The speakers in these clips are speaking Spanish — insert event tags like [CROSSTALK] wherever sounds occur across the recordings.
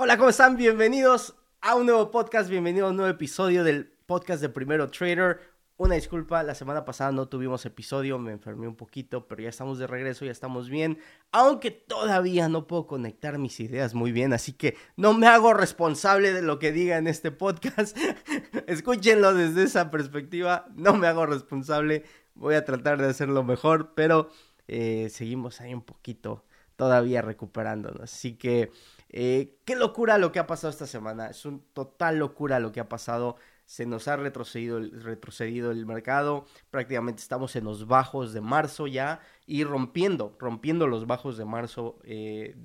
Hola, ¿cómo están? Bienvenidos a un nuevo podcast, bienvenido a un nuevo episodio del podcast de Primero Trader. Una disculpa, la semana pasada no tuvimos episodio, me enfermé un poquito, pero ya estamos de regreso, ya estamos bien, aunque todavía no puedo conectar mis ideas muy bien, así que no me hago responsable de lo que diga en este podcast. [LAUGHS] Escúchenlo desde esa perspectiva, no me hago responsable, voy a tratar de hacerlo mejor, pero eh, seguimos ahí un poquito todavía recuperándonos, así que... Eh, qué locura lo que ha pasado esta semana. Es un total locura lo que ha pasado. Se nos ha retrocedido, el mercado. Prácticamente estamos en los bajos de marzo ya y rompiendo, rompiendo los bajos de marzo. Eh,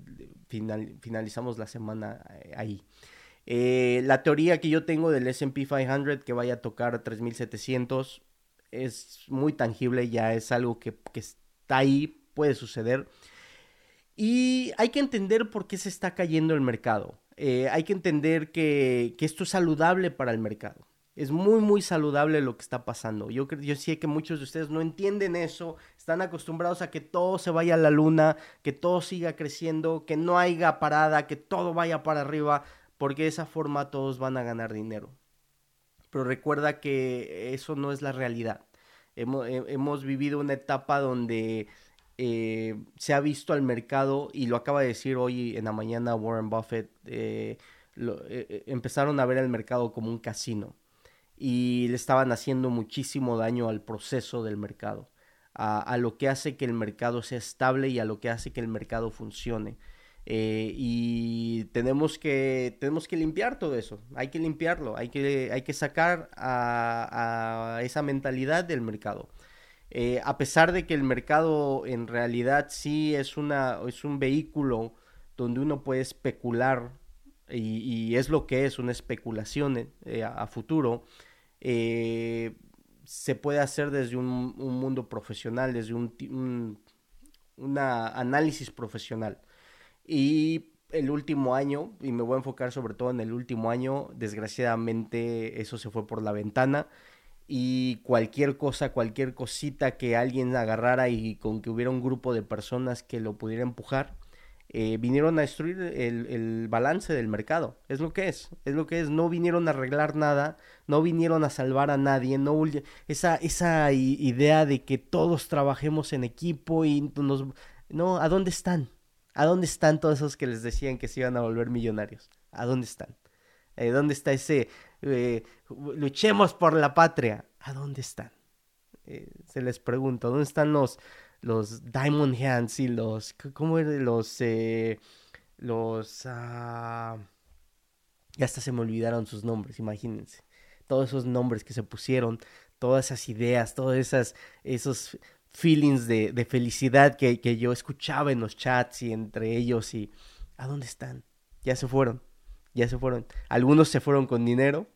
finalizamos la semana eh, ahí. la teoría que yo tengo del SP 500 que vaya a tocar 3700 es muy tangible, ya es algo que está ahí, puede suceder. Y hay que entender por qué se está cayendo el mercado. Eh, hay que entender que, esto es saludable para el mercado. Es muy, muy saludable lo que está pasando. Yo, yo sé que muchos de ustedes no entienden eso, están acostumbrados a que todo se vaya a la luna, que todo siga creciendo, que no haya parada, que todo vaya para arriba, porque de esa forma todos van a ganar dinero. Pero recuerda que eso no es la realidad. Hemos, hemos vivido una etapa donde eh, se ha visto al mercado, y lo acaba de decir hoy en la mañana Warren Buffett, eh, eh, empezaron a ver el mercado como un casino y le estaban haciendo muchísimo daño al proceso del mercado, a, lo que hace que el mercado sea estable y a lo que hace que el mercado funcione. y tenemos que, tenemos que limpiar todo eso, hay que limpiarlo, hay que, hay que sacar a esa mentalidad del mercado. Eh, a pesar de que el mercado en realidad sí es, una, es un vehículo donde uno puede especular y, es lo que es una especulación eh, a, futuro, eh, se puede hacer desde un, mundo profesional, desde un, análisis profesional. Y el último año, y me voy a enfocar sobre todo en el último año, desgraciadamente eso se fue por la ventana y cualquier cosa, cualquier cosita que alguien agarrara y con que hubiera un grupo de personas que lo pudiera empujar, eh, vinieron a destruir el, balance del mercado. Es lo que es, es lo que es. No vinieron a arreglar nada, no vinieron a salvar a nadie, no esa, esa idea de que todos trabajemos en equipo y nos... No, ¿a dónde están? ¿A dónde están todos esos que les decían que se iban a volver millonarios? ¿A dónde están? Eh, ¿Dónde está ese eh, luchemos por la patria? ¿A dónde están? Eh, se les pregunta, ¿dónde están los, los Diamond Hands y los, ¿cómo eran los, los, ah, ya hasta se me olvidaron sus nombres, imagínense. Todos esos nombres que se pusieron, todas esas ideas, todos esas, esos feelings de, de felicidad que, que yo escuchaba en los chats y entre ellos y ¿a dónde están? Ya se fueron ya se fueron. Algunos se fueron con dinero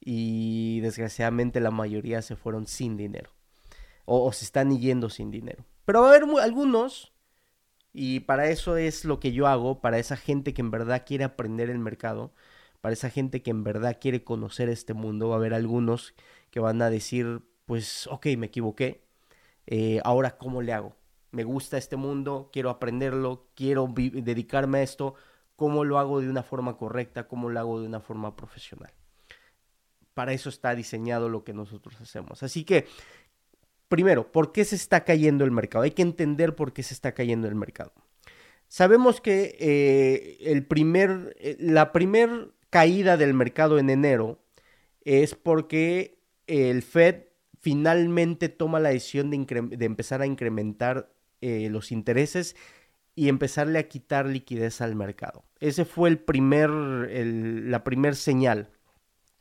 y desgraciadamente la mayoría se fueron sin dinero. O, se están yendo sin dinero. Pero va a haber algunos, y para eso es lo que yo hago, para esa gente que en verdad quiere aprender el mercado, para esa gente que en verdad quiere conocer este mundo, va a haber algunos que van a decir, pues ok, me equivoqué, eh, ahora cómo le hago. Me gusta este mundo, quiero aprenderlo, quiero dedicarme a esto, cómo lo hago de una forma correcta, cómo lo hago de una forma profesional. Para eso está diseñado lo que nosotros hacemos. Así que, primero, ¿por qué se está cayendo el mercado? Hay que entender por qué se está cayendo el mercado. Sabemos que eh, el primer, eh, la primera caída del mercado en enero es porque el Fed finalmente toma la decisión de, empezar a incrementar eh, los intereses y empezarle a quitar liquidez al mercado. Ese fue el primer, la primer señal.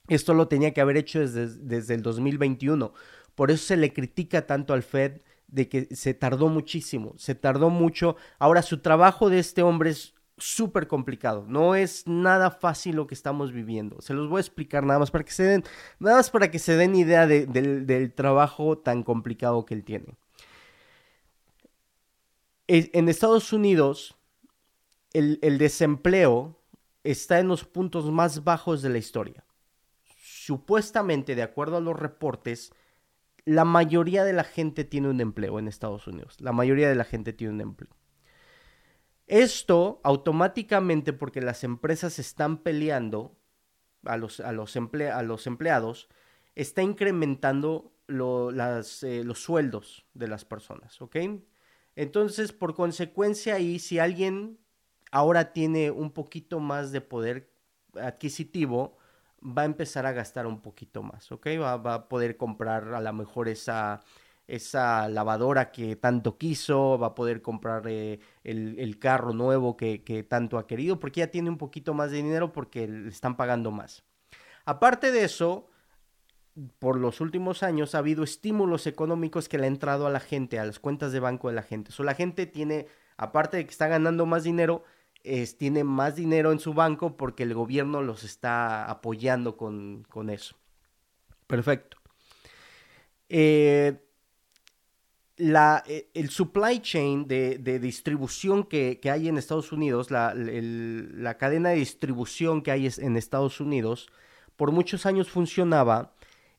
Esto lo tenía que haber hecho desde, desde el 2021. Por eso se le critica tanto al Fed de que se tardó muchísimo, se tardó mucho. Ahora, su trabajo de este hombre es súper complicado. No es nada fácil lo que estamos viviendo. Se los voy a explicar nada más para que se den, nada más para que se den idea del trabajo tan complicado que él tiene en Estados Unidos el, desempleo está en los puntos más bajos de la historia. Supuestamente, de acuerdo a los reportes, la mayoría de la gente tiene un empleo en Estados Unidos. La mayoría de la gente tiene un empleo. Esto automáticamente, porque las empresas están peleando a los, a los, a los empleados, está incrementando eh, los sueldos de las personas, ¿ok? Entonces, por consecuencia, ahí si alguien ahora tiene un poquito más de poder adquisitivo, va a empezar a gastar un poquito más, ¿ok? Va, a poder comprar a lo mejor esa, esa lavadora que tanto quiso, va a poder comprar eh, el, carro nuevo que, que, tanto ha querido, porque ya tiene un poquito más de dinero porque le están pagando más. Aparte de eso, por los últimos años ha habido estímulos económicos que le han entrado a la gente, a las cuentas de banco de la gente. O la gente tiene, aparte de que está ganando más dinero, tiene más dinero en su banco porque el gobierno los está apoyando con, eso. Perfecto. Eh, la, eh, el supply chain de, distribución que, hay en Estados Unidos, la, la, cadena de distribución que hay en Estados Unidos, por muchos años funcionaba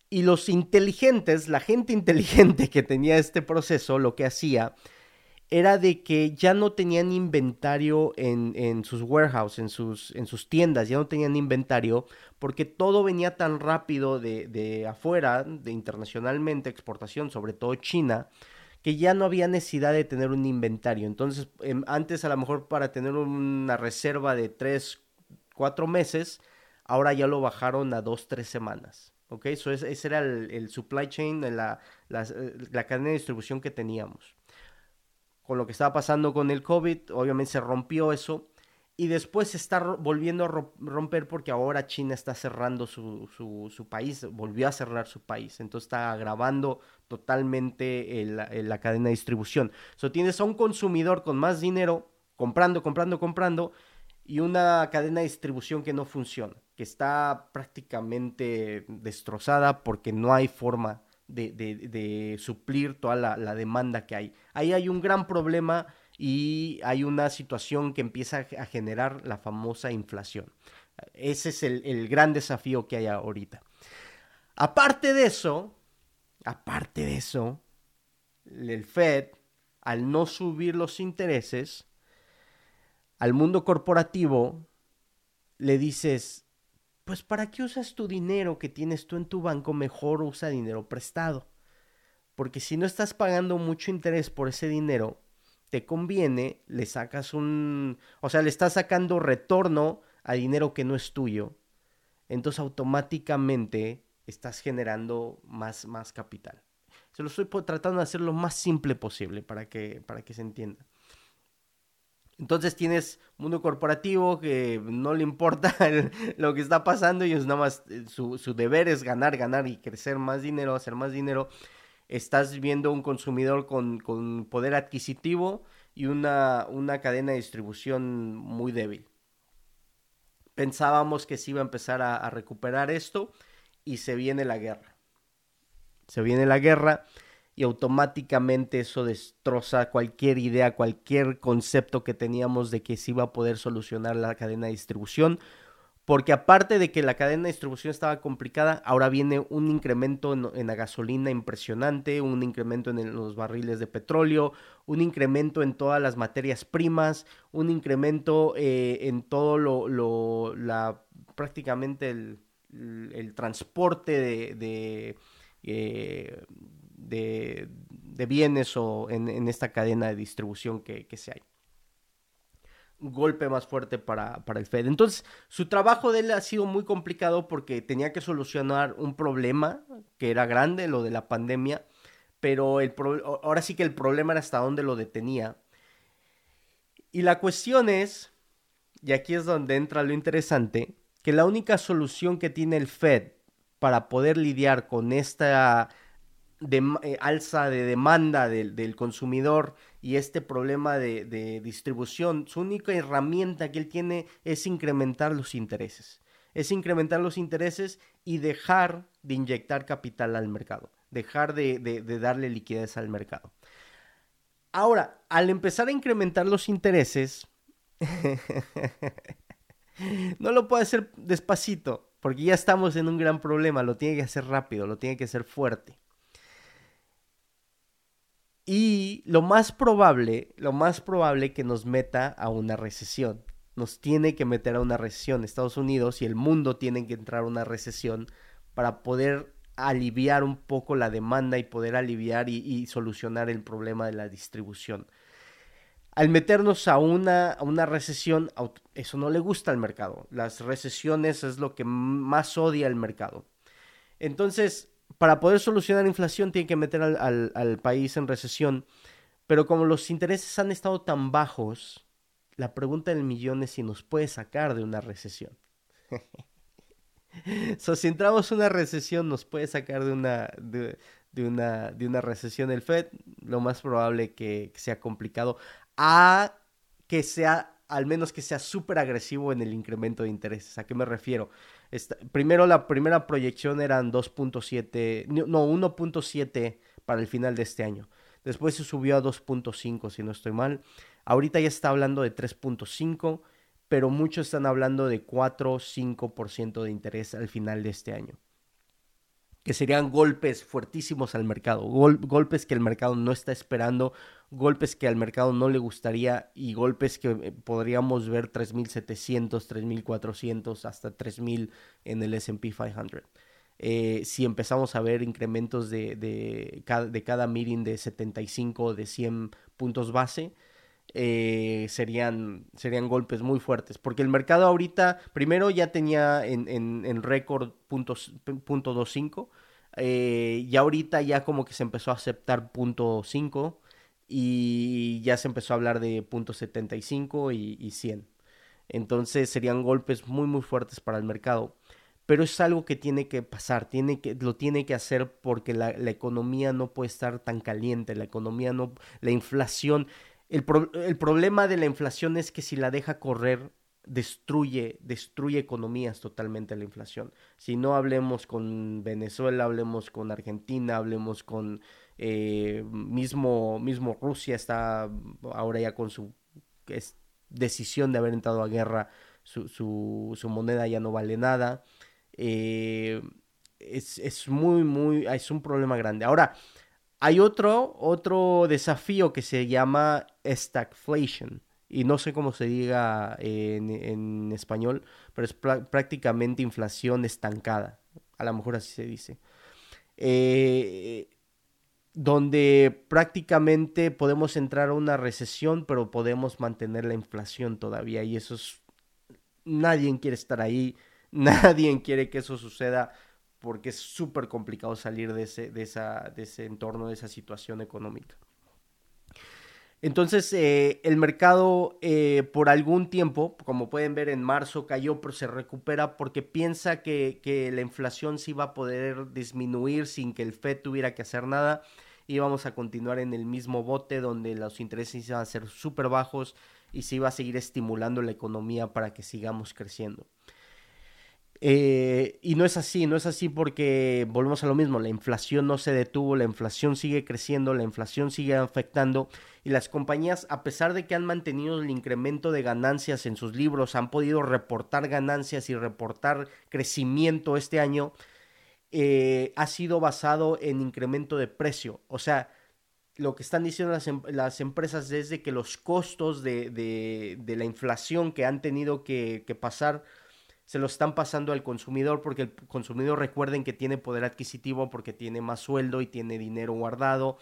y los inteligentes, la gente [LAUGHS] inteligente que tenía este proceso, lo que hacía era de que ya no tenían inventario en, sus warehouses, en sus, en sus tiendas, ya no tenían inventario porque todo venía tan rápido de, afuera, de internacionalmente, exportación, sobre todo China, que ya no había necesidad de tener un inventario. Entonces, em, antes a lo mejor para tener una reserva de 3, 4 meses, ahora ya lo bajaron a 2, 3 semanas. ¿Ok? Eso ese era el, supply chain, la, eh, la cadena de distribución que teníamos con lo que estaba pasando con el COVID, obviamente se rompió eso. Y después se está volviendo a romper porque ahora China está cerrando su, país, volvió a cerrar su país. Entonces está agravando totalmente la cadena de distribución. So, tienes a un consumidor con más dinero comprando, comprando, comprando y una cadena de distribución que no funciona, que está prácticamente destrozada porque no hay forma de, suplir toda la, demanda que hay. Ahí hay un gran problema y hay una situación que empieza a generar la famosa inflación. Ese es el, gran desafío que hay ahorita. Aparte de eso, aparte de eso, el Fed, al no subir los intereses, al mundo corporativo le dices, pues ¿para qué usas tu dinero que tienes tú en tu banco? Mejor usa dinero prestado. Porque si no estás pagando mucho interés por ese dinero, te conviene, le sacas un, o sea, le estás sacando retorno a dinero que no es tuyo. Entonces automáticamente estás generando más, más capital. Se lo estoy tratando de hacer lo más simple posible para que, para que se entienda. Entonces tienes mundo corporativo que no le importa [LAUGHS] lo que está pasando es nada más eh, su, deber es ganar, ganar y crecer más dinero, hacer más dinero. Estás viendo un consumidor con, poder adquisitivo y una, cadena de distribución muy débil. Pensábamos que se iba a empezar a recuperar esto y se viene la guerra. Se viene la guerra y automáticamente eso destroza cualquier idea, cualquier concepto que teníamos de que se iba a poder solucionar la cadena de distribución. Porque aparte de que la cadena de distribución estaba complicada, ahora viene un incremento en, la gasolina impresionante, un incremento en los barriles de petróleo, un incremento en todas las materias primas, un incremento eh, en todo lo, la, prácticamente el, transporte de, eh, de, bienes o en, esta cadena de distribución que, se hay. Golpe más fuerte para, el Fed. Entonces, su trabajo de él ha sido muy complicado porque tenía que solucionar un problema que era grande, lo de la pandemia, pero el ahora sí que el problema era hasta dónde lo detenía. Y la cuestión es, y aquí es donde entra lo interesante, que la única solución que tiene el Fed para poder lidiar con esta de, eh, alza de demanda del, consumidor y este problema de, distribución, su única herramienta que él tiene es incrementar los intereses. Es incrementar los intereses y dejar de inyectar capital al mercado, dejar de, de darle liquidez al mercado. Ahora, al empezar a incrementar los intereses, [LAUGHS] no lo puede hacer despacito, porque ya estamos en un gran problema, lo tiene que hacer rápido, lo tiene que hacer fuerte. Y lo más probable, lo más probable que nos meta a una recesión. Nos tiene que meter a una recesión. Estados Unidos y el mundo tienen que entrar a una recesión para poder aliviar un poco la demanda y poder aliviar y, solucionar el problema de la distribución. Al meternos a una, a una recesión, eso no le gusta al mercado. Las recesiones es lo que más odia el mercado. Entonces, para poder solucionar la inflación, tiene que meter al, país en recesión. Pero como los intereses han estado tan bajos, la pregunta del millón es si nos puede sacar de una recesión. [LAUGHS] so, si entramos en una recesión, nos puede sacar de una, de, una, de una recesión el Fed. Lo más probable que, que sea complicado. A que sea, al menos que sea súper agresivo en el incremento de intereses. ¿A qué me refiero? Primero la primera proyección eran 2.7, no, 1.7 para el final de este año. Después se subió a 2.5, si no estoy mal. Ahorita ya está hablando de 3.5, pero muchos están hablando de 4 5% de interés al final de este año que serían golpes fuertísimos al mercado, golpes que el mercado no está esperando, golpes que al mercado no le gustaría y golpes que eh, podríamos ver 3.700, 3.400, hasta 3.000 en el SP 500. Eh, si empezamos a ver incrementos de, de, de cada meeting de 75 o de 100 puntos base, eh, serían, serían golpes muy fuertes. Porque el mercado ahorita, primero ya tenía en, en, récord punto 25, eh, y ahorita ya como que se empezó a aceptar punto 5 y ya se empezó a hablar de punto 75 y, y 100. Entonces serían golpes muy muy fuertes para el mercado. Pero es algo que tiene que pasar, tiene que, lo tiene que hacer porque la, la economía no puede estar tan caliente, la economía no, la inflación, el, problema de la inflación es que si la deja correr, destruye, destruye economías totalmente la inflación. Si no hablemos con Venezuela, hablemos con Argentina, hablemos con eh, mismo, mismo Rusia, está ahora ya con su decisión de haber entrado a guerra, su, su, moneda ya no vale nada. Eh, es, es muy, muy, es un problema grande. Ahora, hay otro, otro desafío que se llama stagflation. Y no sé cómo se diga en, español, pero es prácticamente inflación estancada. A lo mejor así se dice. Eh, donde prácticamente podemos entrar a una recesión, pero podemos mantener la inflación todavía. Y eso es... Nadie quiere estar ahí, [LAUGHS] nadie quiere que eso suceda porque es súper complicado salir de ese, de, esa, de ese entorno, de esa situación económica. Entonces, eh, el mercado eh, por algún tiempo, como pueden ver en marzo cayó, pero se recupera porque piensa que, la inflación sí va a poder disminuir sin que el FED tuviera que hacer nada y vamos a continuar en el mismo bote donde los intereses iban a ser súper bajos y se iba a seguir estimulando la economía para que sigamos creciendo. Eh, y no es así, no es así porque volvemos a lo mismo, la inflación no se detuvo, la inflación sigue creciendo, la inflación sigue afectando y las compañías, a pesar de que han mantenido el incremento de ganancias en sus libros, han podido reportar ganancias y reportar crecimiento este año, eh, ha sido basado en incremento de precio. O sea, lo que están diciendo las, em, las empresas es que los costos de, de, la inflación que han tenido que pasar, se lo están pasando al consumidor porque el consumidor recuerden que tiene poder adquisitivo porque tiene más sueldo y tiene dinero guardado.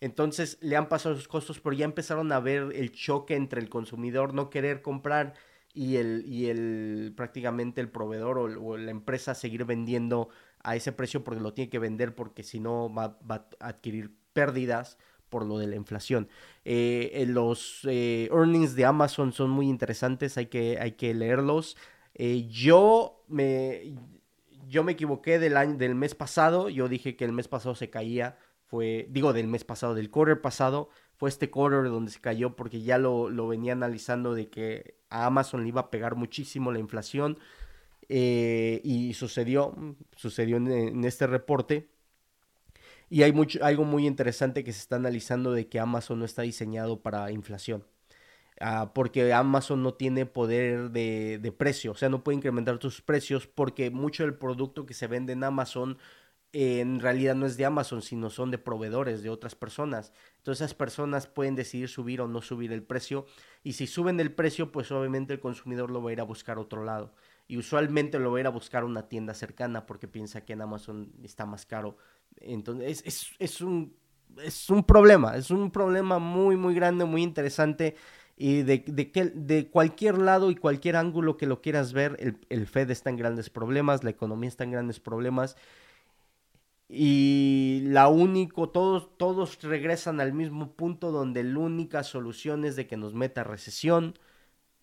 Entonces le han pasado sus costos, pero ya empezaron a ver el choque entre el consumidor no querer comprar y el, y el prácticamente el proveedor o, la empresa seguir vendiendo a ese precio porque lo tiene que vender porque si no va, a adquirir pérdidas por lo de la inflación. Eh, los eh, earnings de Amazon son muy interesantes, hay que, hay que leerlos. Eh, yo, me, yo me equivoqué del, año, del mes pasado, yo dije que el mes pasado se caía, fue, digo del mes pasado, del quarter pasado, fue este quarter donde se cayó porque ya lo, lo venía analizando de que a Amazon le iba a pegar muchísimo la inflación eh, y sucedió, sucedió en, este reporte. Y hay mucho, algo muy interesante que se está analizando de que Amazon no está diseñado para inflación. Ah, porque Amazon no tiene poder de, precio, o sea, no puede incrementar sus precios porque mucho del producto que se vende en Amazon en realidad no es de Amazon, sino son de proveedores de otras personas. Entonces esas personas pueden decidir subir o no subir el precio. Y si suben el precio, pues obviamente el consumidor lo va a ir a buscar a otro lado. Y usualmente lo va a ir a buscar a una tienda cercana porque piensa que en Amazon está más caro. Entonces es, es, un, es un problema, es un problema muy, muy grande, muy interesante. Y de, de, que, de cualquier lado y cualquier ángulo que lo quieras ver, el, el Fed está en grandes problemas, la economía está en grandes problemas y la único, todos, todos regresan al mismo punto donde la única solución es de que nos meta recesión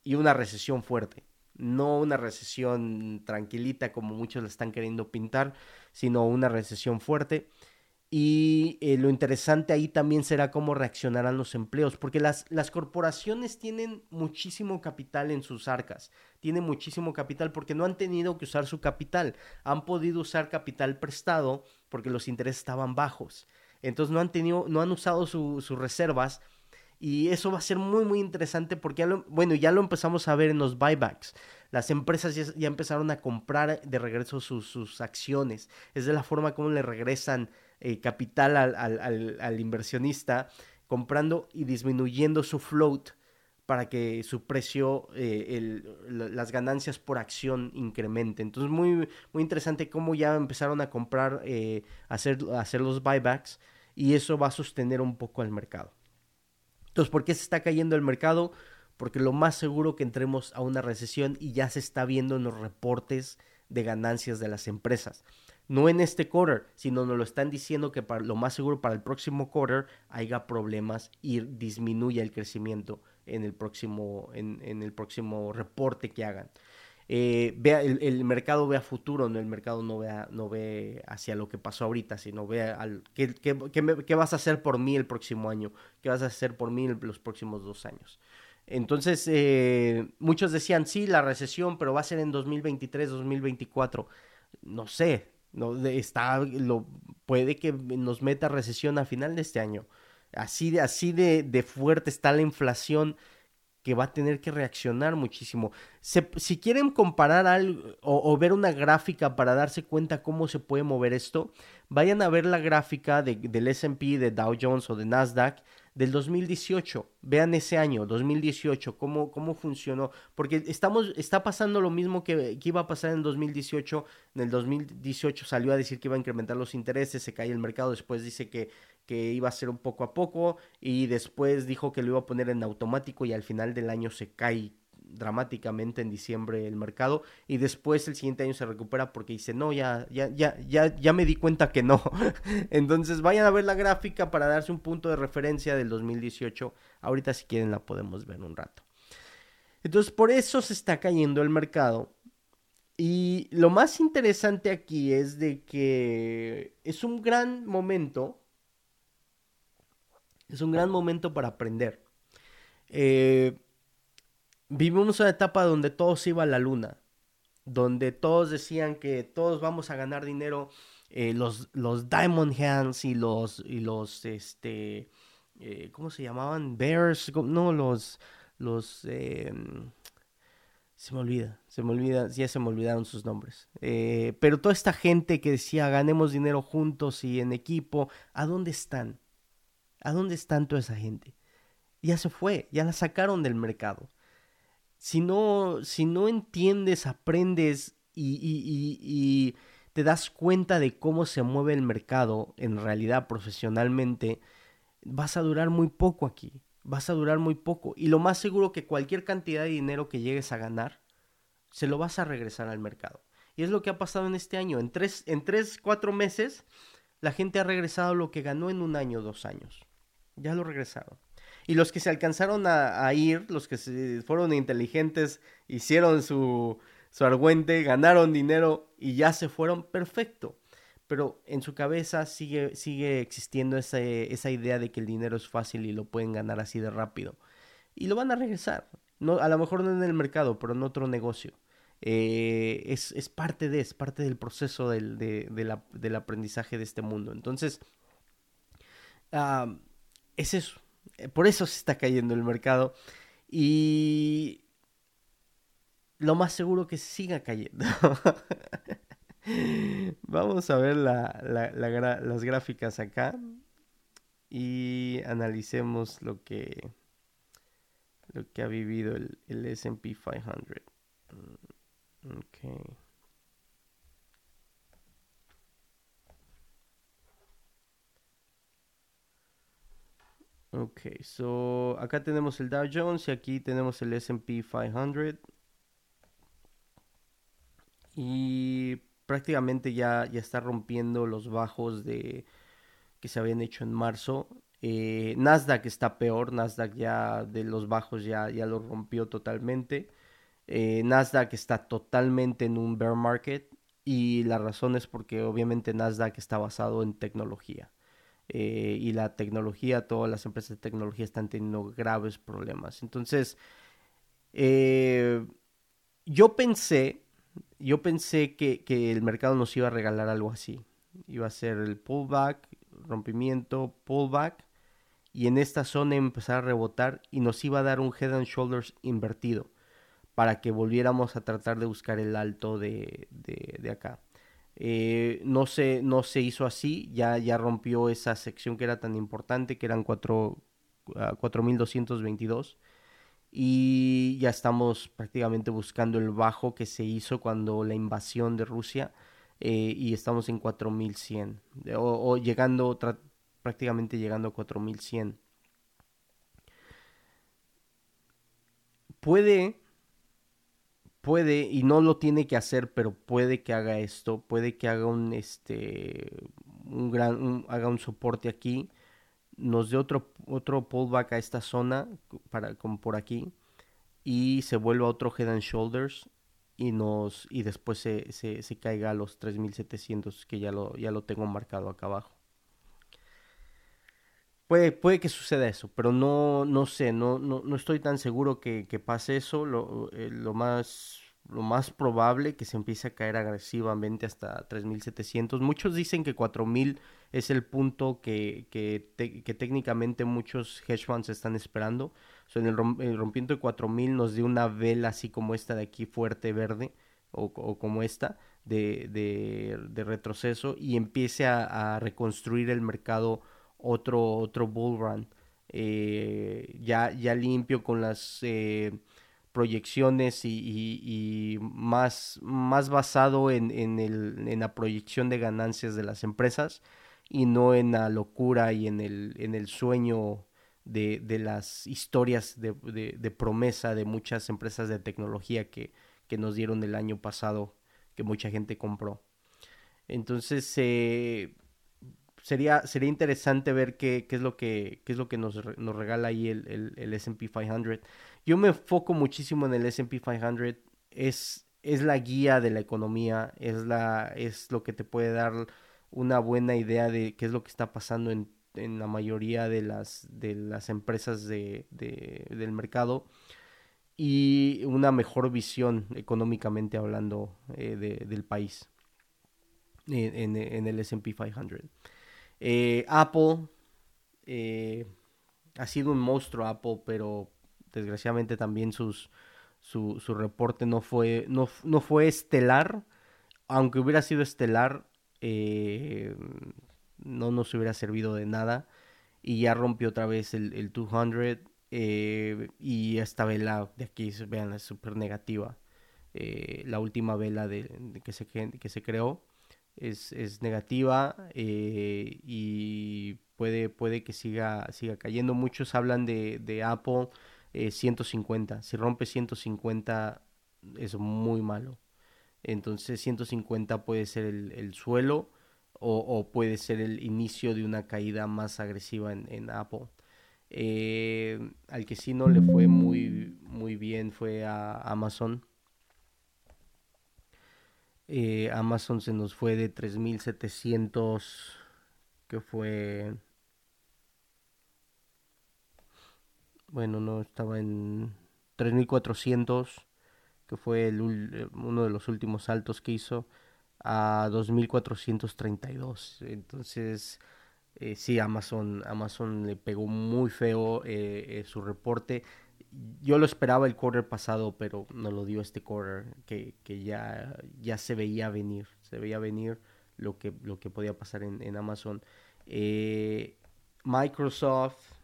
y una recesión fuerte. No una recesión tranquilita como muchos la están queriendo pintar, sino una recesión fuerte. Y eh, lo interesante ahí también será cómo reaccionarán los empleos, porque las, las corporaciones tienen muchísimo capital en sus arcas, tienen muchísimo capital porque no han tenido que usar su capital, han podido usar capital prestado porque los intereses estaban bajos, entonces no han tenido, no han usado sus reservas y eso va a ser muy muy interesante porque ya lo, bueno, ya lo empezamos a ver en los buybacks. Las empresas ya, empezaron a comprar de regreso sus, sus acciones. Es de la forma como le regresan eh, capital al, inversionista, comprando y disminuyendo su float para que su precio, eh, las ganancias por acción incrementen. Entonces, muy, muy interesante cómo ya empezaron a comprar, eh, hacer, hacer los buybacks y eso va a sostener un poco al mercado. Entonces, ¿por qué se está cayendo el mercado? Porque lo más seguro que entremos a una recesión y ya se está viendo en los reportes de ganancias de las empresas no en este quarter, sino nos lo están diciendo que para, lo más seguro para el próximo quarter haya problemas y disminuya el crecimiento en el próximo, en, el próximo reporte que hagan. Eh, vea, el, mercado ve a futuro, no el mercado no, vea, no ve hacia lo que pasó ahorita, sino ve al, ¿qué, qué, vas a hacer por mí el próximo año, qué vas a hacer por mí los próximos dos años. Entonces, eh, muchos decían, sí, la recesión, pero va a ser en 2023, 2024. No sé, no, está, lo, puede que nos meta recesión a final de este año. Así de, así de, de fuerte está la inflación que va a tener que reaccionar muchísimo. si quieren comparar algo o, ver una gráfica para darse cuenta cómo se puede mover esto, vayan a ver la gráfica de, del SP, de Dow Jones o de Nasdaq del 2018. Vean ese año, 2018, cómo, cómo funcionó. Porque estamos, está pasando lo mismo que, que, iba a pasar en 2018. En el 2018 salió a decir que iba a incrementar los intereses, se cae el mercado, después dice que, que iba a ser un poco a poco y después dijo que lo iba a poner en automático y al final del año se cae dramáticamente en diciembre el mercado y después el siguiente año se recupera porque dice, no, ya, ya, ya, ya, ya me di cuenta que no. [LAUGHS] Entonces vayan a ver la gráfica para darse un punto de referencia del 2018. Ahorita si quieren la podemos ver un rato. Entonces por eso se está cayendo el mercado. Y lo más interesante aquí es de que es un gran momento. Es un gran momento para aprender. Eh, vivimos una etapa donde todo se iba a la luna, donde todos decían que todos vamos a ganar dinero, eh, los, los Diamond Hands y los, y los, este, eh, ¿cómo se llamaban? Bears, no, los, los, em, se me olvida, se me olvida, ya se me olvidaron sus nombres. Eh, pero toda esta gente que decía ganemos dinero juntos y en equipo, ¿a dónde están? ¿A dónde están toda esa gente? Ya se fue, ya la sacaron del mercado si no, si no entiendes, aprendes y, te das cuenta de cómo se mueve el mercado en realidad profesionalmente, vas a durar muy poco aquí. Vas a durar muy poco. Y lo más seguro que cualquier cantidad de dinero que llegues a ganar, se lo vas a regresar al mercado. Y es lo que ha pasado en este año. En tres, en tres, cuatro meses, la gente ha regresado lo que ganó en un año, dos años. Ya lo regresaron. Y los que se alcanzaron a, ir, los que fueron inteligentes, hicieron su, su argüente, ganaron dinero y ya se fueron, perfecto. Pero en su cabeza sigue, sigue existiendo esa, esa idea de que el dinero es fácil y lo pueden ganar así de rápido. Y lo van a regresar. No, a lo mejor no en el mercado, pero en otro negocio. Eh, es, es, parte de, es parte del proceso del, de, del aprendizaje de este mundo. Entonces, uh, es eso. Eh, por eso se está cayendo el mercado. Y lo más seguro que siga cayendo. [LAUGHS] Vamos a ver las gráficas acá y analicemos lo que lo que ha vivido el, el S&P 500. Mm, okay. Ok, so acá tenemos el Dow Jones y aquí tenemos el SP 500. Y prácticamente ya, ya está rompiendo los bajos de que se habían hecho en marzo. Eh, Nasdaq está peor, Nasdaq ya de los bajos ya, ya lo rompió totalmente. Eh, Nasdaq está totalmente en un bear market y la razón es porque obviamente Nasdaq está basado en tecnología. Eh, y la tecnología, todas las empresas de tecnología están teniendo graves problemas. Entonces, eh, yo pensé, yo pensé que, el mercado nos iba a regalar algo así. Iba a ser el pullback, rompimiento, pullback, y en esta zona empezar a rebotar y nos iba a dar un head and shoulders invertido para que volviéramos a tratar de buscar el alto de, de acá. Eh, no, se, no se hizo así, ya, ya rompió esa sección que era tan importante, que eran 4.222. Ah, y ya estamos prácticamente buscando el bajo que se hizo cuando la invasión de Rusia eh, y estamos en 4100 o, o llegando prácticamente llegando a 4100 puede puede, y no lo tiene que hacer, pero puede que haga esto, puede que haga un, este, un gran, haga un soporte aquí, nos dé otro, otro pullback a esta zona, para, como por aquí, y se vuelva otro head and shoulders, y nos, y después se, se, se caiga a los 3700, que ya lo, ya lo tengo marcado acá abajo. Puede, puede que suceda eso, pero no, no sé, no, no, no estoy tan seguro que, pase eso. Lo, eh, lo, más, lo más probable que se empiece a caer agresivamente hasta 3.700. Muchos dicen que 4.000 es el punto que, que, que, técnicamente muchos hedge funds están esperando. O en el, rompimiento de 4.000 nos dio una vela así como esta de aquí, fuerte, verde, o, o como esta, de, de, de, retroceso, y empiece a reconstruir el mercado otro, otro bull run. Eh, ya, ya limpio con las eh, proyecciones y, más, más basado en, en, el, en, la proyección de ganancias de las empresas y no en la locura y en el, en el sueño de, de las historias de, de, promesa de muchas empresas de tecnología que, que, nos dieron el año pasado que mucha gente compró. Entonces, eh, sería, sería interesante ver qué, qué es lo que, qué es lo que nos, nos regala ahí el, el, el SP 500. Yo me enfoco muchísimo en el SP 500. Es, es la guía de la economía, es, la, es lo que te puede dar una buena idea de qué es lo que está pasando en, en la mayoría de las, de las empresas de, de, del mercado y una mejor visión económicamente hablando eh, de, del país en, en, en el SP 500. Eh, Apple eh, ha sido un monstruo Apple, pero desgraciadamente también sus, su, su reporte no fue, no, no, fue estelar. Aunque hubiera sido estelar, eh, no nos hubiera servido de nada. Y ya rompió otra vez el, el 200. y esta vela de aquí, vean, es súper negativa. la última vela de, que, se, que se creó es, negativa eh, y puede, puede que siga, siga cayendo. Muchos hablan de, Apple 150. Eh, si rompe 150 es muy malo. Entonces 150 puede ser el, suelo o, puede ser el inicio de una caída más agresiva en, Apple. Eh, al que sí no le fue muy, muy bien fue a Amazon. Eh, Amazon se nos fue de 3.700, que fue... Bueno, no, estaba en 3.400, que fue el, eh, uno de los últimos saltos que hizo, a 2.432. Entonces, eh, sí, Amazon, Amazon le pegó muy feo su reporte yo lo esperaba el quarter pasado, pero no lo dio este quarter, que, que ya, ya se veía venir, se veía venir lo que, lo que podía pasar en, Amazon. Eh, Microsoft,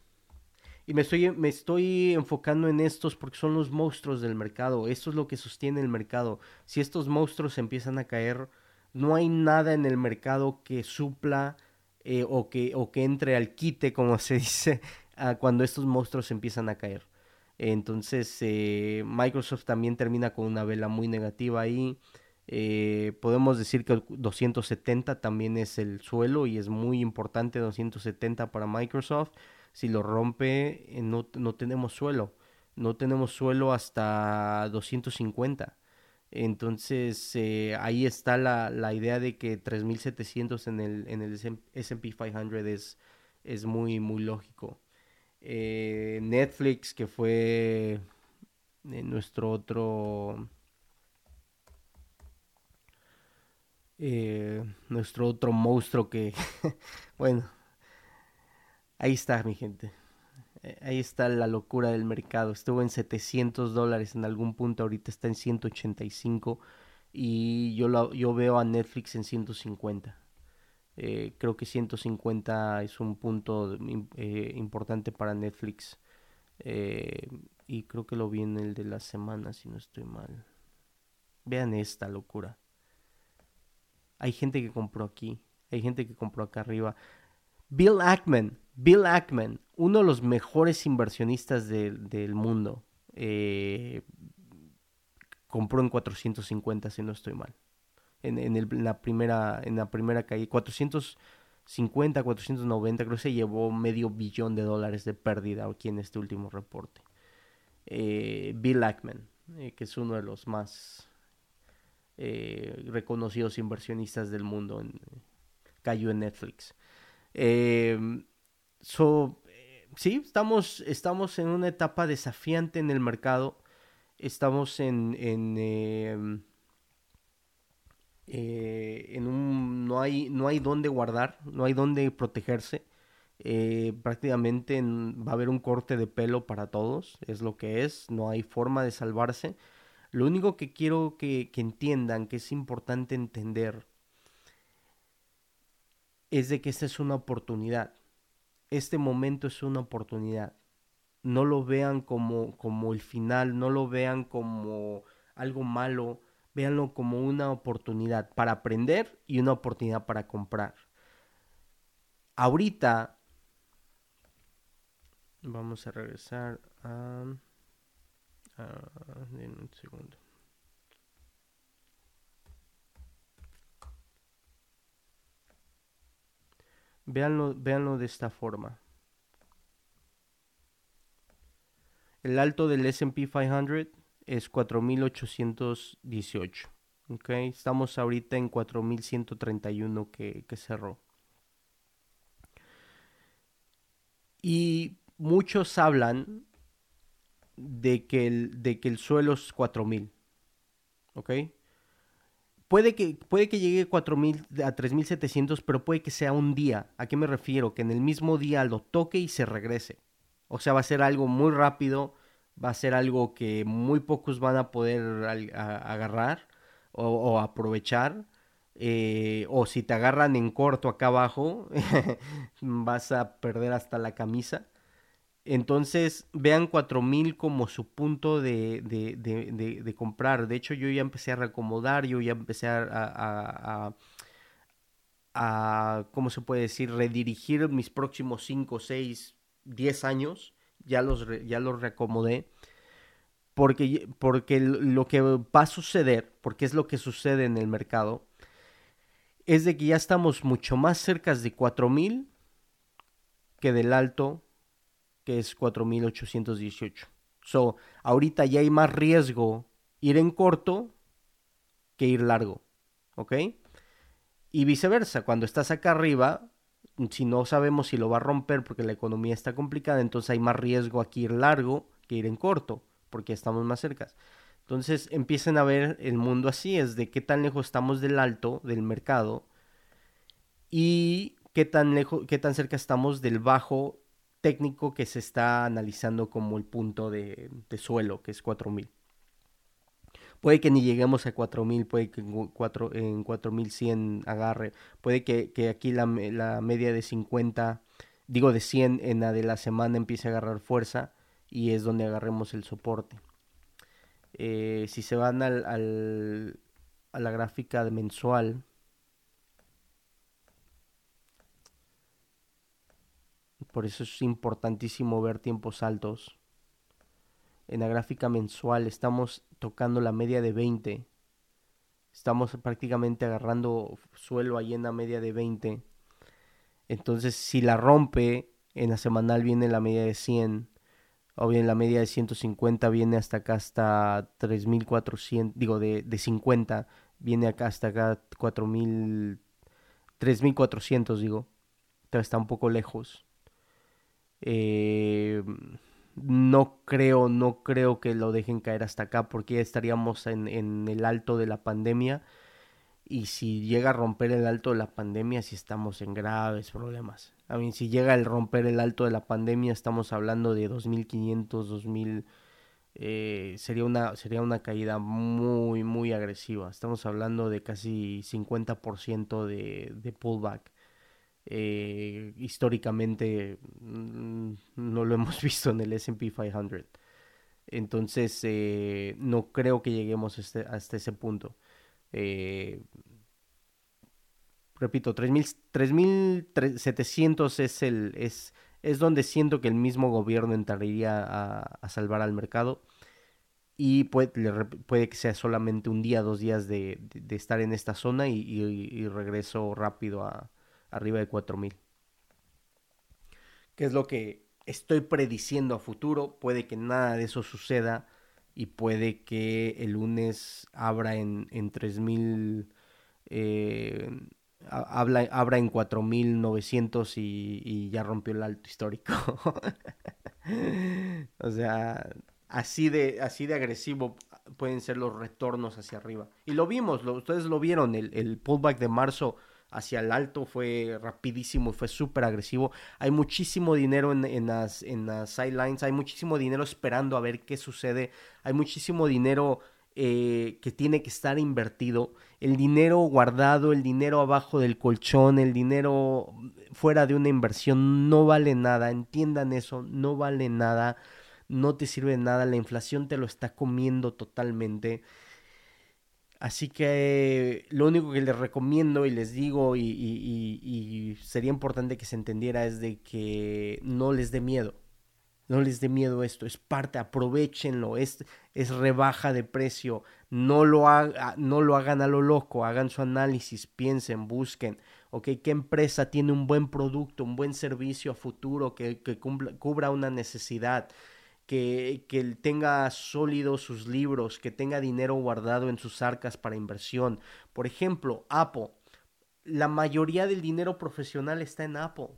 y me estoy, me estoy enfocando en estos porque son los monstruos del mercado. Esto es lo que sostiene el mercado. Si estos monstruos empiezan a caer, no hay nada en el mercado que supla eh, o, que, o que entre al quite, como [LAUGHS] se dice, cuando estos monstruos empiezan a caer. Entonces, eh, Microsoft también termina con una vela muy negativa ahí. Eh, podemos decir que 270 también es el suelo y es muy importante 270 para Microsoft si lo rompe, eh, no, no tenemos suelo. No tenemos suelo hasta 250. Entonces, ahí está la, la, idea de que 3700 en el, en el SP 500 es, es muy, muy lógico. Eh, Netflix, que fue nuestro otro. nuestro otro monstruo que, [LAUGHS] bueno, Ahí está, mi gente. Eh, ahí está la locura del mercado. Estuvo en 700 dólares en algún punto, ahorita está en 185 y yo, lo, yo veo a Netflix en 150. Eh, creo que 150 es un punto eh, importante para Netflix. y creo que lo vi en el de la semana, si no estoy mal. Vean esta locura. Hay gente que compró aquí, hay gente que compró acá arriba. Bill Ackman, Bill Ackman, uno de los mejores inversionistas del mundo, eh, compró en 450, si no estoy mal. En, la primera, en la primera caída, 450, 490, creo que se llevó medio billón de dólares de pérdida aquí en este último reporte. Eh, Bill Ackman, eh, que es uno de los más reconocidos inversionistas del mundo, cayó en Netflix. So, eh, sí, estamos, estamos en una etapa desafiante en el mercado. Estamos en, en, eh, en un... No hay, no hay dónde guardar, no hay dónde protegerse. Eh, prácticamente va a haber un corte de pelo para todos, es lo que es, no hay forma de salvarse. Lo único que quiero que, que entiendan, que es importante entender, es de que esta es una oportunidad este momento es una oportunidad. No lo vean como, como el final, no lo vean como algo malo, véanlo como una oportunidad para aprender y una oportunidad para comprar. Ahorita vamos a regresar a, en un segundo. Véanlo, de esta forma. El alto del SP 500 es 4818. Okay. Estamos ahorita en 4131 que, que cerró. Y muchos hablan de que el, de que el suelo es 4000. ¿Ok? Puede que, puede que llegue a 3.700, pero puede que sea un día. ¿A qué me refiero? Que en el mismo día lo toque y se regrese. O sea, va a ser algo muy rápido, va a ser algo que muy pocos van a poder agarrar o, aprovechar. Eh, o si te agarran en corto acá abajo, [LAUGHS] vas a perder hasta la camisa. Entonces, vean 4000 como su punto de, de, comprar. De hecho, yo ya empecé a reacomodar, yo ya empecé a, a, ¿cómo se puede decir? Redirigir mis próximos 5, 6, 10 años. Ya los, ya los reacomodé. Porque, porque lo que va a suceder, porque es lo que sucede en el mercado, es de que ya estamos mucho más cerca de 4000 que del alto que es 4818. So, ahorita ya hay más riesgo ir en corto que ir largo. ¿Ok? Y viceversa, cuando estás acá arriba, si no sabemos si lo va a romper porque la economía está complicada, entonces hay más riesgo aquí ir largo que ir en corto, porque estamos más cerca. Entonces empiecen a ver el mundo así, es de qué tan lejos estamos del alto, del mercado, y qué tan lejos, qué tan cerca estamos del bajo técnico que se está analizando como el punto de, suelo, que es 4000. Puede que ni lleguemos a 4000, puede que en, 4, en 4100 agarre, puede que, aquí la, media de 50, digo de 100 en la de la semana empiece a agarrar fuerza y es donde agarremos el soporte. Eh, si se van al, al, a la gráfica mensual, Por eso es importantísimo ver tiempos altos. En la gráfica mensual estamos tocando la media de 20. Estamos prácticamente agarrando suelo ahí en la media de 20. Entonces, si la rompe, en la semanal viene la media de 100. O bien la media de 150 viene hasta acá hasta 3400, digo de, de 50, viene acá hasta acá 4000, 3400 digo. está un poco lejos. Eh, no creo, no creo que lo dejen caer hasta acá porque ya estaríamos en, el alto de la pandemia. Y si llega a romper el alto de la pandemia, si estamos en graves problemas. A mí, si llega a romper el alto de la pandemia, estamos hablando de 2500, 2000. Eh, sería, una, sería una caída muy, muy agresiva. Estamos hablando de casi 50% de, de pullback. Eh, históricamente mm, no lo [LAUGHS] hemos visto en el SP 500. Entonces, eh, no creo que lleguemos este, hasta ese punto. Eh, repito, 3.700 es, es, es donde siento que el mismo gobierno entraría a, salvar al mercado. Y puede, puede, que sea solamente un día, dos días de, estar en esta zona y regreso rápido a, arriba de 4000. ¿Qué es lo que estoy prediciendo a futuro? Puede que nada de eso suceda y puede que el lunes abra en, en 3000. Eh, habla, abra en 4900 y, y ya rompió el alto histórico. [LAUGHS] o sea, así de, así de agresivo pueden ser los retornos hacia arriba. Y lo vimos, ustedes lo vieron, el pullback de marzo hacia el alto, fue rapidísimo, fue súper agresivo. Hay muchísimo dinero en, las, en las sidelines, hay muchísimo dinero esperando a ver qué sucede, hay muchísimo dinero eh, que tiene que estar invertido, el dinero guardado, el dinero abajo del colchón, el dinero fuera de una inversión no vale nada, entiendan eso, no vale nada, no te sirve nada, la inflación te lo está comiendo totalmente. Así que lo único que les recomiendo y les digo y, sería importante que se entendiera es de que no les dé miedo. No les dé miedo esto, es parte, aprovechenlo, es, es rebaja de precio, no lo, no lo hagan a lo loco, hagan su análisis, piensen, busquen, ok, qué empresa tiene un buen producto, un buen servicio a futuro que, que cubra una necesidad que, que tenga sólidos sus libros, que tenga dinero guardado en sus arcas para inversión. Por ejemplo, Apple. La mayoría del dinero profesional está en Apple.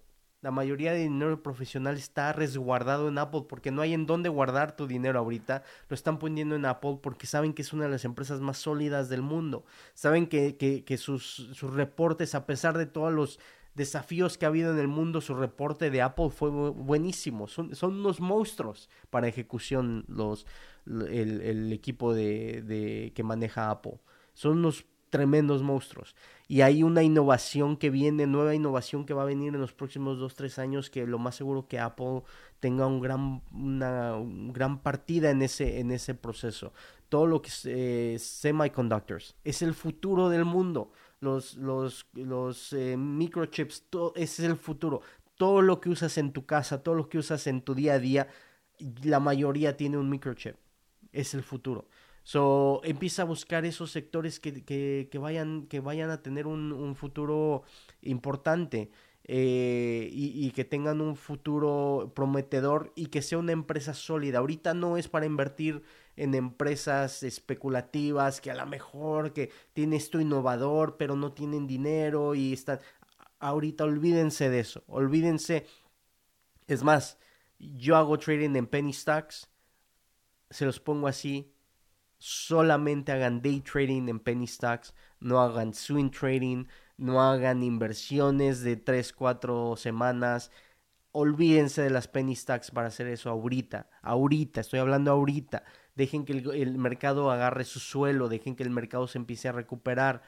La mayoría del dinero profesional está resguardado en Apple porque no hay en dónde guardar tu dinero ahorita. Lo están poniendo en Apple porque saben que es una de las empresas más sólidas del mundo. Saben que, que, sus, sus reportes, a pesar de todos los desafíos que ha habido en el mundo, su reporte de Apple fue buenísimo. Son, son unos monstruos para ejecución los, el, equipo de, de, que maneja Apple. Son unos tremendos monstruos. Y hay una innovación que viene, nueva innovación que va a venir en los próximos 2-3 años, que lo más seguro que Apple tenga un gran, una gran partida en ese, en ese proceso. Todo lo que es eh, semiconductors es el futuro del mundo los, los, los eh, microchips, todo, ese es el futuro. Todo lo que usas en tu casa, todo lo que usas en tu día a día, la mayoría tiene un microchip. Es el futuro. So, empieza a buscar esos sectores que, que, que vayan, que vayan a tener un, un futuro importante. Eh, y, que tengan un futuro prometedor y que sea una empresa sólida. Ahorita no es para invertir en empresas especulativas que a lo mejor que tiene esto innovador pero no tienen dinero y están... Ahorita olvídense de eso, olvídense. Es más, yo hago trading en penny stocks, se los pongo así, solamente hagan day trading en penny stocks, no hagan swing trading, no hagan inversiones de 3, 4 semanas. olvídense de las penny stacks para hacer eso ahorita, ahorita, estoy hablando ahorita. Dejen que el, mercado agarre su suelo, dejen que el mercado se empiece a recuperar.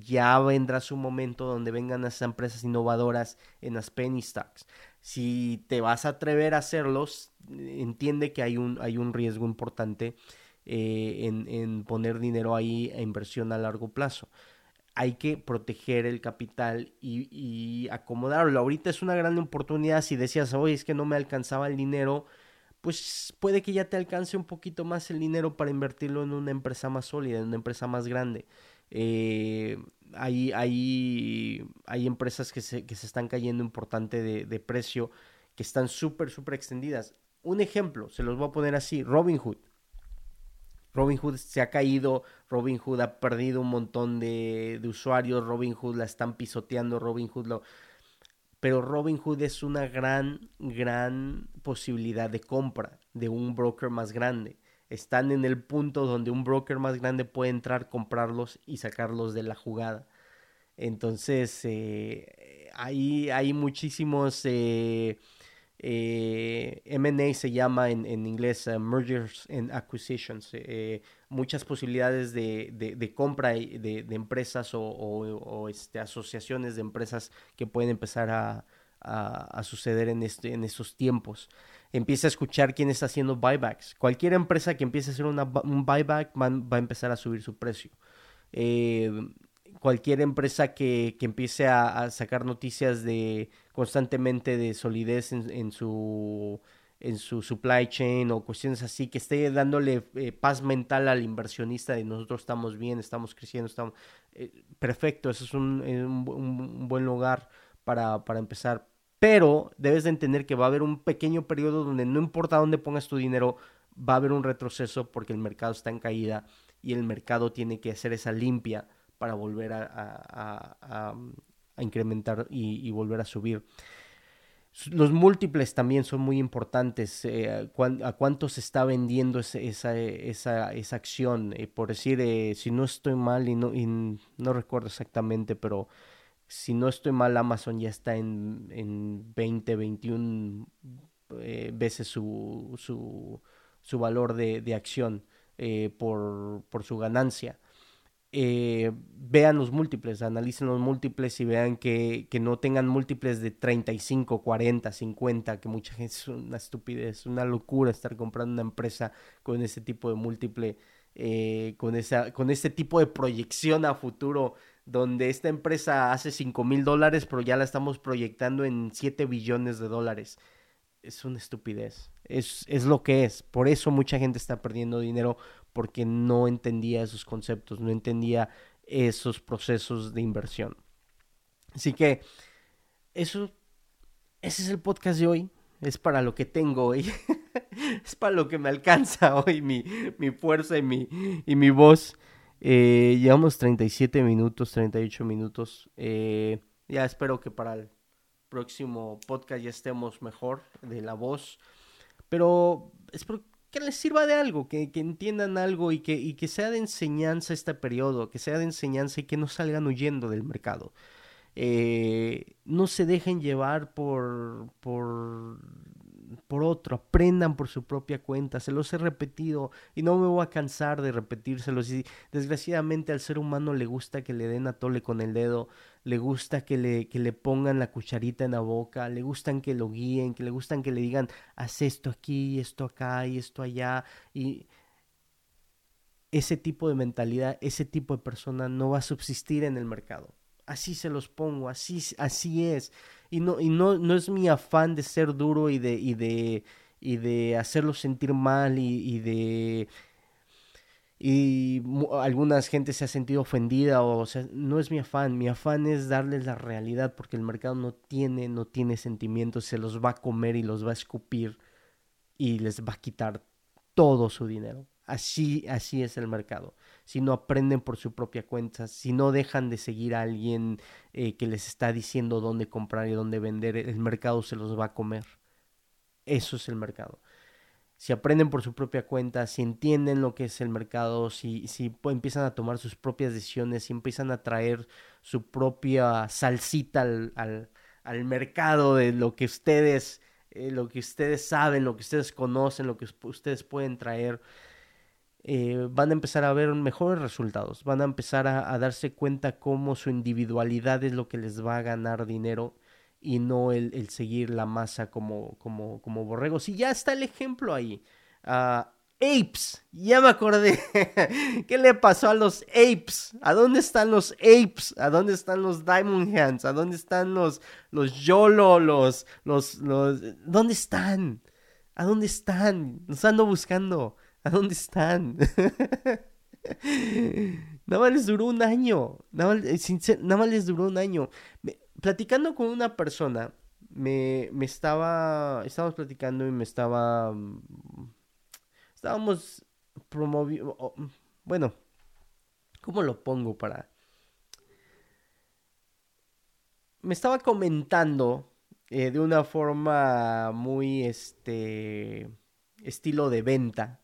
ya vendrá su momento donde vengan las empresas innovadoras en las penny stocks. Si te vas a atrever a hacerlos, entiende que hay un, hay un riesgo importante eh, en, en, poner dinero ahí a inversión a largo plazo hay que proteger el capital y, acomodarlo. Ahorita es una gran oportunidad si decías, oye, es que no me alcanzaba el dinero, pues puede que ya te alcance un poquito más el dinero para invertirlo en una empresa más sólida, en una empresa más grande. Eh, hay, empresas que se, están cayendo importante de, de precio, que están súper, súper extendidas. Un ejemplo, se los voy a poner así, Robinhood. Robinhood se ha caído, Robinhood ha perdido un montón de, usuarios, Robinhood la están pisoteando, Robinhood lo... Pero Robinhood es una gran, gran posibilidad de compra de un broker más grande. Están en el punto donde un broker más grande puede entrar, comprarlos y sacarlos de la jugada. Entonces, eh, hay muchísimos... Eh, eh, MA se llama en, inglés uh, Mergers and Acquisitions, eh, muchas posibilidades de, compra de, empresas o, este, asociaciones de empresas que pueden empezar a, suceder en, este, en estos tiempos. Empieza a escuchar quién está haciendo buybacks. Cualquier empresa que empiece a hacer un buyback va, va, a empezar a subir su precio. Eh, cualquier empresa que, empiece a, sacar noticias de constantemente de solidez en, su en su supply chain o cuestiones así que esté dándole eh, paz mental al inversionista de nosotros estamos bien, estamos creciendo, estamos eh, perfecto, eso es un, eh, un, buen lugar para, para empezar. Pero debes de entender que va a haber un pequeño periodo donde no importa dónde pongas tu dinero, va a haber un retroceso porque el mercado está en caída y el mercado tiene que hacer esa limpia para volver a, incrementar y, volver a subir. Los múltiples también son muy importantes. Eh, ¿A cuánto se está vendiendo esa, esa, acción? Eh, por decir, eh, si no estoy mal y no, no recuerdo exactamente, pero si no estoy mal, Amazon ya está en, en 20, 21 veces su, su, su, valor de, acción por su ganancia. Eh, vean los múltiples, analicen los múltiples y vean que, no tengan múltiples de 35, 40, 50, que mucha gente es una estupidez, una locura estar comprando una empresa con ese tipo de múltiple, eh, con, esa, con ese tipo de proyección a futuro, donde esta empresa hace 5 mil dólares, pero ya la estamos proyectando en 7 billones de dólares. Es una estupidez, es, es lo que es, por eso mucha gente está perdiendo dinero porque no entendía esos conceptos, no entendía esos procesos de inversión. Así que eso, ese es el podcast de hoy. Es para lo que tengo hoy. [LAUGHS] es para lo que me alcanza [LAUGHS] hoy mi, mi fuerza y mi, y mi voz. Eh, llevamos 37 minutos, 38 minutos. Eh, ya espero que para el próximo podcast ya estemos mejor de la voz. Pero espero que les sirva de algo, que, entiendan algo y que, y que sea de enseñanza este periodo, que sea de enseñanza y que no salgan huyendo del mercado. Eh, no se dejen llevar por, por por otro, aprendan por su propia cuenta, se los he repetido y no me voy a cansar de repetírselos y desgraciadamente al ser humano le gusta que le den a tole con el dedo, le gusta que le, que le pongan la cucharita en la boca, le gustan que lo guíen, que le gustan que le digan haz esto aquí, esto acá y esto allá y ese tipo de mentalidad, ese tipo de persona no va a subsistir en el mercado. Así se los pongo, así, así es y no, y no, no es mi afán de ser duro y de, y de, y de hacerlo sentir mal y, de y algunas gente se ha sentido ofendida o, sea no es mi afán mi afán es darles la realidad porque el mercado no tiene no tiene sentimientos se los va a comer y los va a escupir y les va a quitar todo su dinero así así es el mercado si no aprenden por su propia cuenta, si no dejan de seguir a alguien eh, que les está diciendo dónde comprar y dónde vender, el mercado se los va a comer. Eso es el mercado. Si aprenden por su propia cuenta, si entienden lo que es el mercado, si, si empiezan a tomar sus propias decisiones, si empiezan a traer su propia salsita al, al mercado de lo que ustedes, eh, lo que ustedes saben, lo que ustedes conocen, lo que ustedes pueden traer, eh, van a empezar a ver mejores resultados, van a empezar a, darse cuenta cómo su individualidad es lo que les va a ganar dinero y no el, seguir la masa como, como, como borregos. Y ya está el ejemplo ahí. Ah, apes, ya me acordé. [LAUGHS] ¿Qué le pasó a los apes? ¿A dónde están los apes? ¿A dónde están los Diamond Hands? ¿A dónde están los, los YOLO? Los, los, los... ¿Dónde están? ¿A dónde están? Los ando buscando. ¿A dónde están? [LAUGHS] nada más les duró un año. Nada más, eh, nada más les duró un año. Platicando con una persona, me, me estaba. Estábamos platicando y me estaba. Mm, estábamos promoviendo. Bueno, ¿cómo lo pongo para.? Me estaba comentando eh, de una forma muy este estilo de venta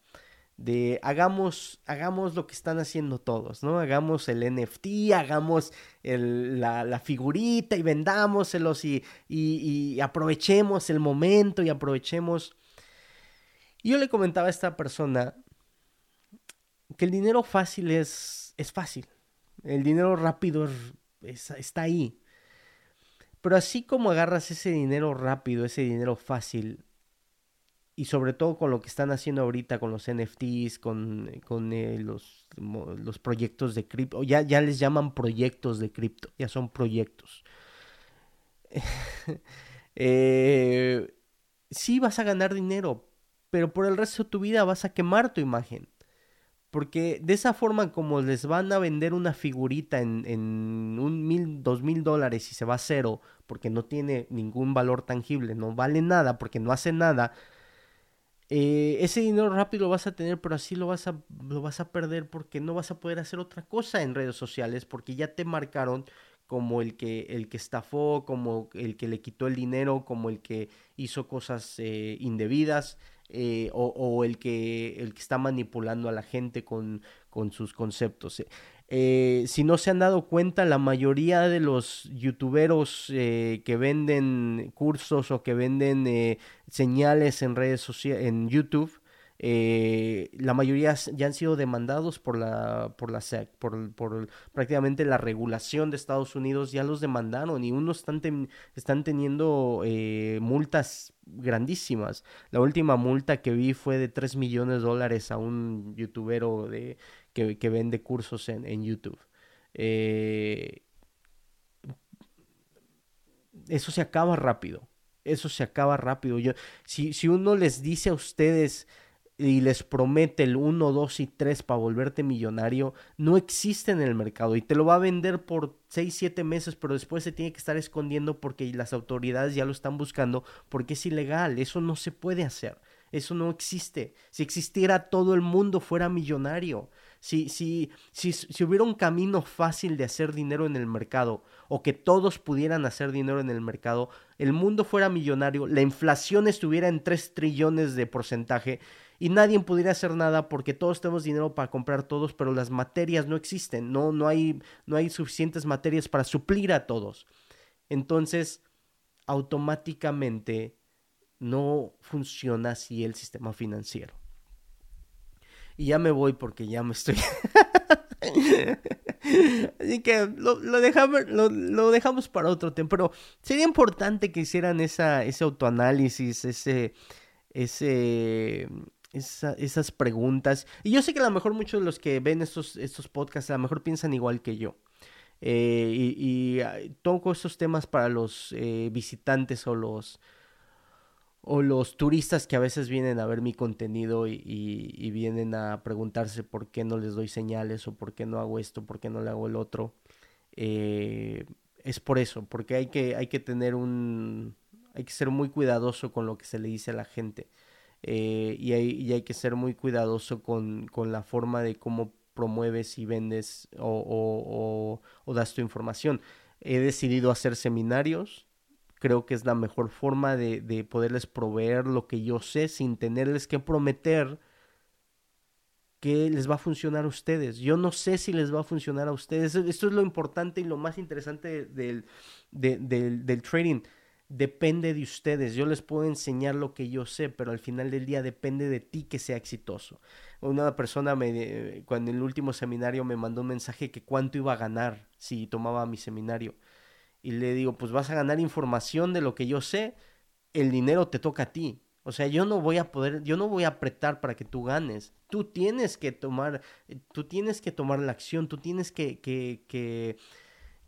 de hagamos, hagamos lo que están haciendo todos, ¿no? Hagamos el NFT, hagamos la, figurita y vendámoselos y, y, aprovechemos el momento y aprovechemos. Yo le comentaba a esta persona que el dinero fácil es, es fácil, el dinero rápido está ahí. Pero así como agarras ese dinero rápido, ese dinero fácil, y sobre todo con lo que están haciendo ahorita con los NFTs, con, con eh, los, los, proyectos de cripto, ya, ya les llaman proyectos de cripto, ya son proyectos. [LAUGHS] eh, sí vas a ganar dinero, pero por el resto de tu vida vas a quemar tu imagen. Porque de esa forma como les van a vender una figurita en, en un mil, dos mil dólares y se va a cero, porque no tiene ningún valor tangible, no vale nada, porque no hace nada, eh, ese dinero rápido lo vas a tener, pero así lo vas, a, lo vas a perder porque no vas a poder hacer otra cosa en redes sociales porque ya te marcaron como el que, el que estafó, como el que le quitó el dinero, como el que hizo cosas eh, indebidas eh, o, el, que, el que está manipulando a la gente con, con sus conceptos. Eh, si no se han dado cuenta, la mayoría de los youtuberos eh, que venden cursos o que venden eh, señales en redes sociales, en YouTube, la mayoría ya han sido demandados por la, por la SEC, por, prácticamente la regulación de Estados Unidos, ya los demandaron y unos están, están teniendo multas grandísimas. La última multa que vi fue de 3 millones de dólares a un youtubero de que, vende cursos en, YouTube. Eh, eso se acaba rápido. Eso se acaba rápido. Yo, si, si uno les dice a ustedes y les promete el 1, 2 y 3 para volverte millonario, no existe en el mercado y te lo va a vender por 6, 7 meses, pero después se tiene que estar escondiendo porque las autoridades ya lo están buscando porque es ilegal, eso no se puede hacer, eso no existe. Si existiera todo el mundo fuera millonario. Si, si, si, si hubiera un camino fácil de hacer dinero en el mercado o que todos pudieran hacer dinero en el mercado, el mundo fuera millonario, la inflación estuviera en 3 trillones de porcentaje y nadie pudiera hacer nada porque todos tenemos dinero para comprar todos, pero las materias no existen, no, no, hay, no hay suficientes materias para suplir a todos. Entonces, automáticamente no funciona así el sistema financiero. Y ya me voy porque ya me estoy... [LAUGHS] Así que lo, dejamos, lo, dejamos para otro tiempo. Pero sería importante que hicieran esa, ese autoanálisis, ese, ese, esas preguntas. Y yo sé que a lo mejor muchos de los que ven estos, estos podcasts a lo mejor piensan igual que yo. Eh, y, y, toco estos temas para los eh, visitantes o los, o los turistas que a veces vienen a ver mi contenido y, vienen a preguntarse por qué no les doy señales o por qué no hago esto, por qué no le hago el otro. Eh, es por eso, porque hay que, hay que tener un... hay que ser muy cuidadoso con lo que se le dice a la gente. Eh, y, hay, hay, que ser muy cuidadoso con, con, la forma de cómo promueves y vendes o, o das tu información. He decidido hacer seminarios creo que es la mejor forma de, de, poderles proveer lo que yo sé sin tenerles que prometer que les va a funcionar a ustedes. Yo no sé si les va a funcionar a ustedes. Esto es lo importante y lo más interesante del, del, del trading. depende de ustedes. Yo les puedo enseñar lo que yo sé, pero al final del día depende de ti que sea exitoso. Una persona me, cuando en el último seminario me mandó un mensaje que cuánto iba a ganar si tomaba mi seminario. Y le digo, pues vas a ganar información de lo que yo sé, el dinero te toca a ti. O sea, yo no voy a poder, yo no voy a apretar para que tú ganes. Tú tienes que tomar, tú tienes que tomar la acción, tú tienes que, que, que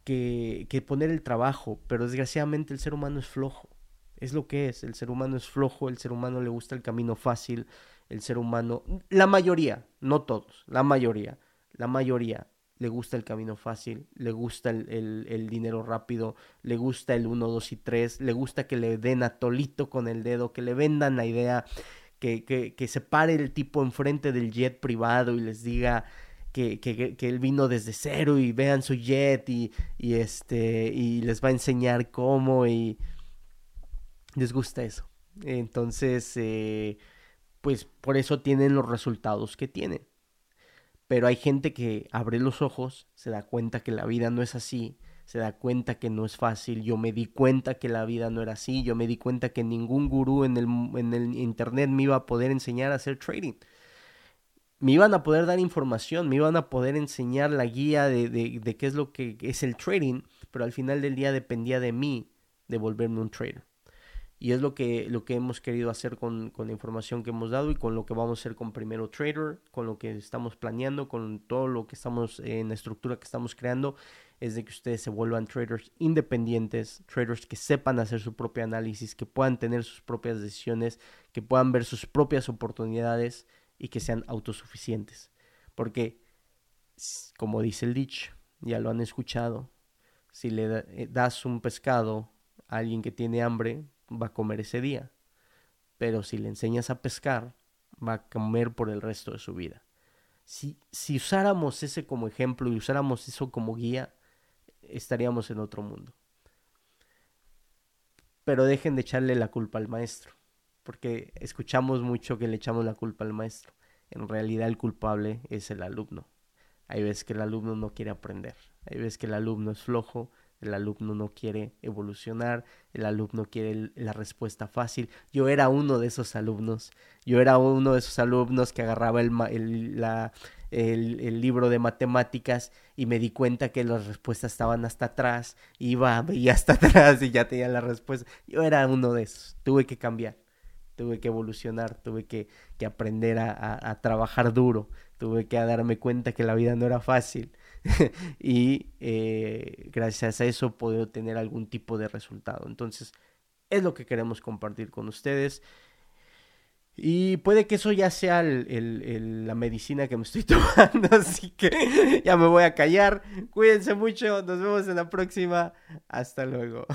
que, poner el trabajo, pero desgraciadamente el ser humano es flojo. Es lo que es, el ser humano es flojo, el ser humano le gusta el camino fácil, el ser humano, la mayoría, no todos, la mayoría, la mayoría le gusta el camino fácil, le gusta el, dinero rápido, le gusta el 1, 2 y 3, le gusta que le den a tolito con el dedo, que le vendan la idea, que, que, que se pare el tipo enfrente del jet privado y les diga, que, él vino desde cero y vean su jet y, este y les va a enseñar cómo y les gusta eso. Entonces, eh, pues por eso tienen los resultados que tienen. Pero hay gente que abre los ojos, se da cuenta que la vida no es así, se da cuenta que no es fácil. Yo me di cuenta que la vida no era así, yo me di cuenta que ningún gurú en el, en el internet me iba a poder enseñar a hacer trading me iban a poder dar información, me iban a poder enseñar la guía de, de, qué es lo que es el trading, pero al final del día dependía de mí de volverme un trader. Y es lo que, lo que hemos querido hacer con, con, la información que hemos dado y con lo que vamos a hacer con Primero Trader, con lo que estamos planeando, con todo lo que estamos en la estructura que estamos creando, es de que ustedes se vuelvan traders independientes, traders que sepan hacer su propio análisis, que puedan tener sus propias decisiones, que puedan ver sus propias oportunidades y que sean autosuficientes. Porque, como dice el dicho, ya lo han escuchado, si le eh, das un pescado a alguien que tiene hambre, va a comer ese día. Pero si le enseñas a pescar, va a comer por el resto de su vida. Si, si usáramos ese como ejemplo y usáramos eso como guía, estaríamos en otro mundo. Pero dejen de echarle la culpa al maestro porque escuchamos mucho que le echamos la culpa al maestro. En realidad el culpable es el alumno. Hay veces que el alumno no quiere aprender, hay veces que el alumno es flojo, el alumno no quiere evolucionar, el alumno quiere la respuesta fácil. Yo era uno de esos alumnos, yo era uno de esos alumnos que agarraba el, el, libro de matemáticas y me di cuenta que las respuestas estaban hasta atrás, iba, veía hasta [LAUGHS] atrás y ya tenía la respuesta. Yo era uno de esos, tuve que cambiar. Tuve que evolucionar, tuve que, aprender a, trabajar duro, tuve que darme cuenta que la vida no era fácil [LAUGHS] y eh, gracias a eso puedo tener algún tipo de resultado. Entonces, es lo que queremos compartir con ustedes. Y puede que eso ya sea la medicina que me estoy [LAUGHS] tomando, así que [LAUGHS] ya me voy a callar. Cuídense mucho, nos vemos en la próxima. Hasta luego.